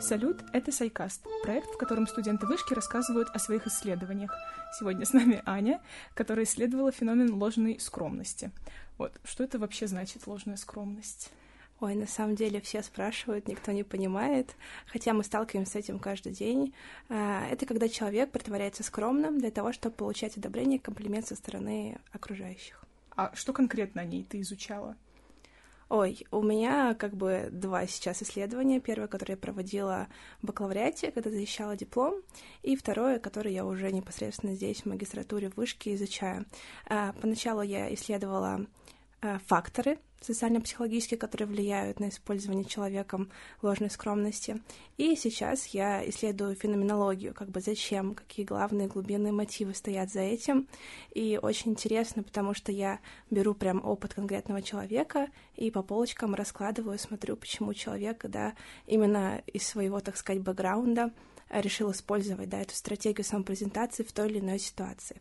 Салют, это Сайкаст, проект, в котором студенты вышки рассказывают о своих исследованиях. Сегодня с нами Аня, которая исследовала феномен ложной скромности. Вот, что это вообще значит ложная скромность? Ой, на самом деле все спрашивают, никто не понимает, хотя мы сталкиваемся с этим каждый день. А, это когда человек притворяется скромным для того, чтобы получать одобрение, комплимент со стороны окружающих. А что конкретно о ней ты изучала? Ой, у меня как бы два сейчас исследования. Первое, которое я проводила в бакалавриате, когда защищала диплом, и второе, которое я уже непосредственно здесь в магистратуре в вышке изучаю. А, поначалу я исследовала факторы социально-психологические, которые влияют на использование человеком ложной скромности. И сейчас я исследую феноменологию, как бы зачем, какие главные глубинные мотивы стоят за этим. И очень интересно, потому что я беру прям опыт конкретного человека и по полочкам раскладываю, смотрю, почему человек, да, именно из своего, так сказать, бэкграунда решил использовать, да, эту стратегию самопрезентации в той или иной ситуации.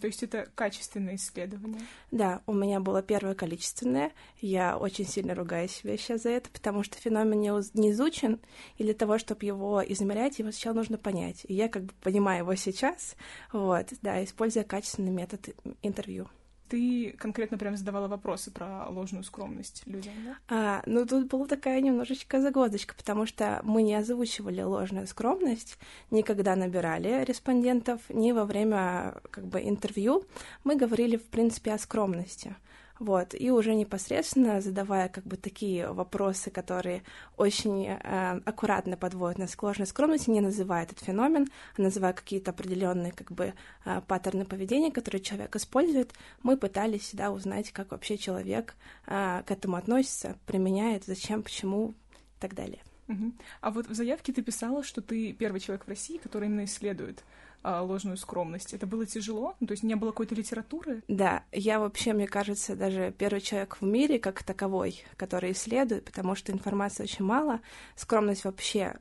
То есть это качественное исследование? Да, у меня было первое количественное. Я очень сильно ругаю себя сейчас за это, потому что феномен не изучен, и для того, чтобы его измерять, его сначала нужно понять. И я как бы понимаю его сейчас, вот, да, используя качественный метод интервью. Ты конкретно прям задавала вопросы про ложную скромность людям, да? А, ну, тут была такая немножечко загвоздочка, потому что мы не озвучивали ложную скромность, никогда набирали респондентов, ни во время как бы интервью. Мы говорили, в принципе, о скромности. Вот, и уже непосредственно задавая как бы такие вопросы, которые очень э, аккуратно подводят нас к скромности, не называя этот феномен, а называя какие-то определенные как бы э, паттерны поведения, которые человек использует, мы пытались всегда узнать, как вообще человек э, к этому относится, применяет, зачем, почему и так далее. Угу. А вот в заявке ты писала, что ты первый человек в России, который именно исследует ложную скромность. Это было тяжело? Ну, то есть не было какой-то литературы? Да, я вообще, мне кажется, даже первый человек в мире как таковой, который исследует, потому что информации очень мало. Скромность вообще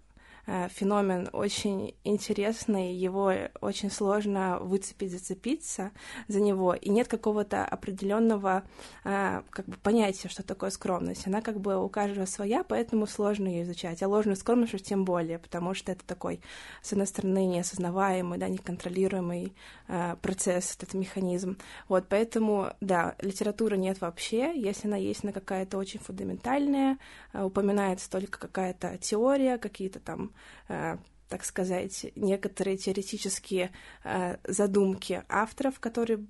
феномен очень интересный, его очень сложно выцепить, зацепиться за него, и нет какого-то определенного э, как бы понятия, что такое скромность. Она как бы у каждого своя, поэтому сложно ее изучать. А ложную скромность уж тем более, потому что это такой, с одной стороны, неосознаваемый, да, неконтролируемый э, процесс, этот механизм. Вот, поэтому, да, литературы нет вообще. Если она есть, она какая-то очень фундаментальная, упоминается только какая-то теория, какие-то там Э, так сказать, некоторые теоретические э, задумки авторов, которые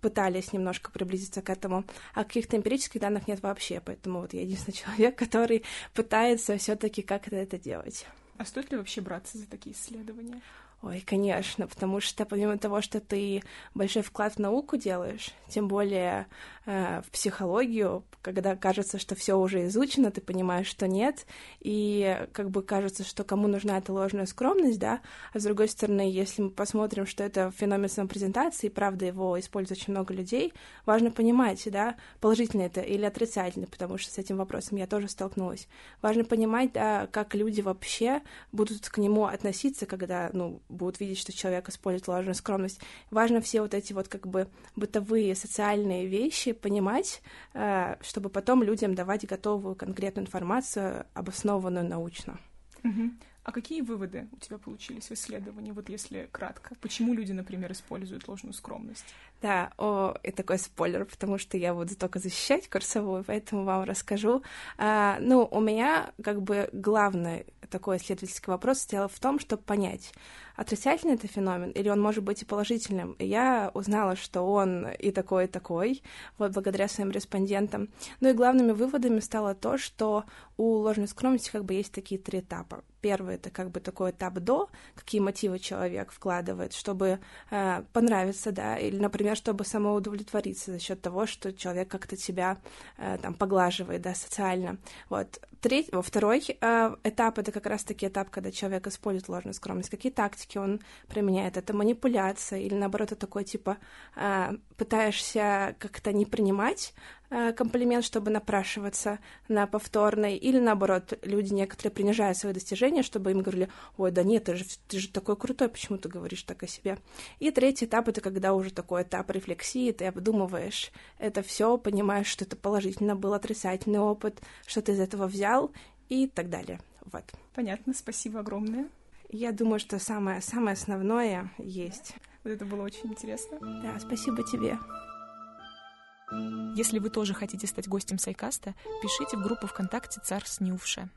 пытались немножко приблизиться к этому, а каких-то эмпирических данных нет вообще, поэтому вот я единственный человек, который пытается все-таки как-то это делать. А стоит ли вообще браться за такие исследования? Ой, конечно, потому что помимо того, что ты большой вклад в науку делаешь, тем более э, в психологию, когда кажется, что все уже изучено, ты понимаешь, что нет, и как бы кажется, что кому нужна эта ложная скромность, да, а с другой стороны, если мы посмотрим, что это феномен самопрезентации, правда, его использует очень много людей, важно понимать, да, положительно это или отрицательно, потому что с этим вопросом я тоже столкнулась. Важно понимать, да, как люди вообще будут к нему относиться, когда, ну, будут видеть, что человек использует ложную скромность. Важно все вот эти вот как бы бытовые социальные вещи понимать, э, чтобы потом людям давать готовую конкретную информацию, обоснованную научно. Угу. А какие выводы у тебя получились в исследовании, вот если кратко? Почему люди, например, используют ложную скромность? Да, о, и такой спойлер, потому что я буду только защищать курсовую, поэтому вам расскажу. А, ну, у меня как бы главный такой исследовательский вопрос стоял в том, чтобы понять, отрицательный это феномен или он может быть и положительным. И я узнала, что он и такой, и такой, вот благодаря своим респондентам. Ну и главными выводами стало то, что у ложной скромности как бы есть такие три этапа. Первый это как бы такой этап до, какие мотивы человек вкладывает, чтобы э, понравиться, да, или, например, чтобы самоудовлетвориться за счет того, что человек как-то тебя э, там поглаживает, да, социально. Вот. Третий, второй э, этап это как раз-таки этап, когда человек использует ложную скромность. Какие тактики он применяет. Это манипуляция или, наоборот, это такой, типа, э, пытаешься как-то не принимать э, комплимент, чтобы напрашиваться на повторный, или, наоборот, люди некоторые принижают свои достижения, чтобы им говорили, ой, да нет, ты же, ты же такой крутой, почему ты говоришь так о себе? И третий этап — это когда уже такой этап рефлексии, ты обдумываешь это все, понимаешь, что это положительно был отрицательный опыт, что ты из этого взял, и так далее. Вот. Понятно, спасибо огромное. Я думаю, что самое, самое основное есть. Вот это было очень интересно. Да, спасибо тебе. Если вы тоже хотите стать гостем Сайкаста, пишите в группу ВКонтакте «Царь снювша».